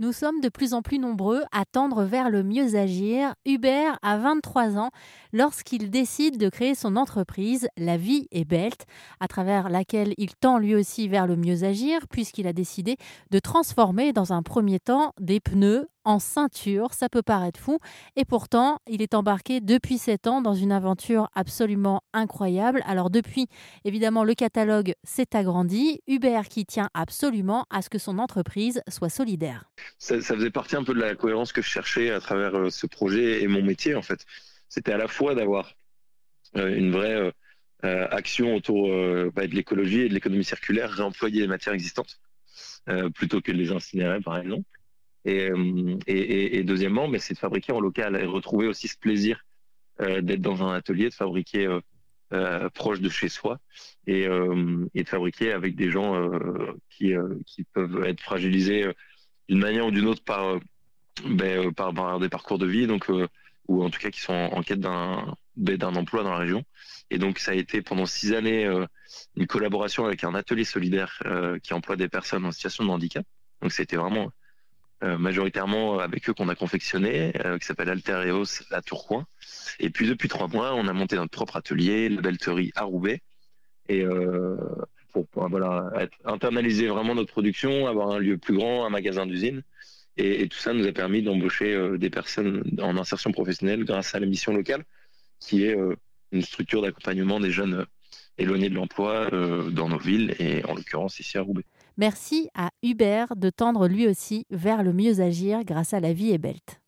Nous sommes de plus en plus nombreux à tendre vers le mieux agir. Hubert a 23 ans lorsqu'il décide de créer son entreprise La Vie est Belt, à travers laquelle il tend lui aussi vers le mieux agir puisqu'il a décidé de transformer dans un premier temps des pneus en ceinture. Ça peut paraître fou et pourtant il est embarqué depuis 7 ans dans une aventure absolument incroyable. Alors depuis, évidemment, le catalogue s'est agrandi. Hubert qui tient absolument à ce que son entreprise soit solidaire ça, faisait partie un peu de la cohérence que je cherchais à travers euh, ce projet et mon métier en fait. C'était à la fois d'avoir euh, une vraie euh, action autour bah, de l'écologie et de l'économie circulaire, réemployer les matières existantes plutôt que de les incinérer par exemple. Et, et, et deuxièmement, mais c'est de fabriquer en local et retrouver aussi ce plaisir d'être dans un atelier, de fabriquer proche de chez soi et, et, de fabriquer avec des gens qui, qui peuvent être fragilisés d'une manière ou d'une autre par, euh, ben, euh, par, par, des parcours de vie, donc, euh, ou en tout cas qui sont en, quête d'un ben, d'un emploi dans la région. Et donc ça a été pendant six années une collaboration avec un atelier solidaire qui emploie des personnes en situation de handicap. Donc c'était vraiment majoritairement avec eux qu'on a confectionné, qui s'appelle Altereos à Tourcoing. Et puis depuis trois mois, on a monté notre propre atelier, la Belterie à Roubaix. Et pour, voilà, internaliser vraiment notre production, avoir un lieu plus grand, un magasin d'usine. Et, tout ça nous a permis d'embaucher euh, des personnes en insertion professionnelle grâce à la mission locale, qui est euh, une structure d'accompagnement des jeunes euh, éloignés de l'emploi dans nos villes et en l'occurrence ici à Roubaix. Merci à Hubert de tendre lui aussi vers le mieux agir grâce à la vie et Belt.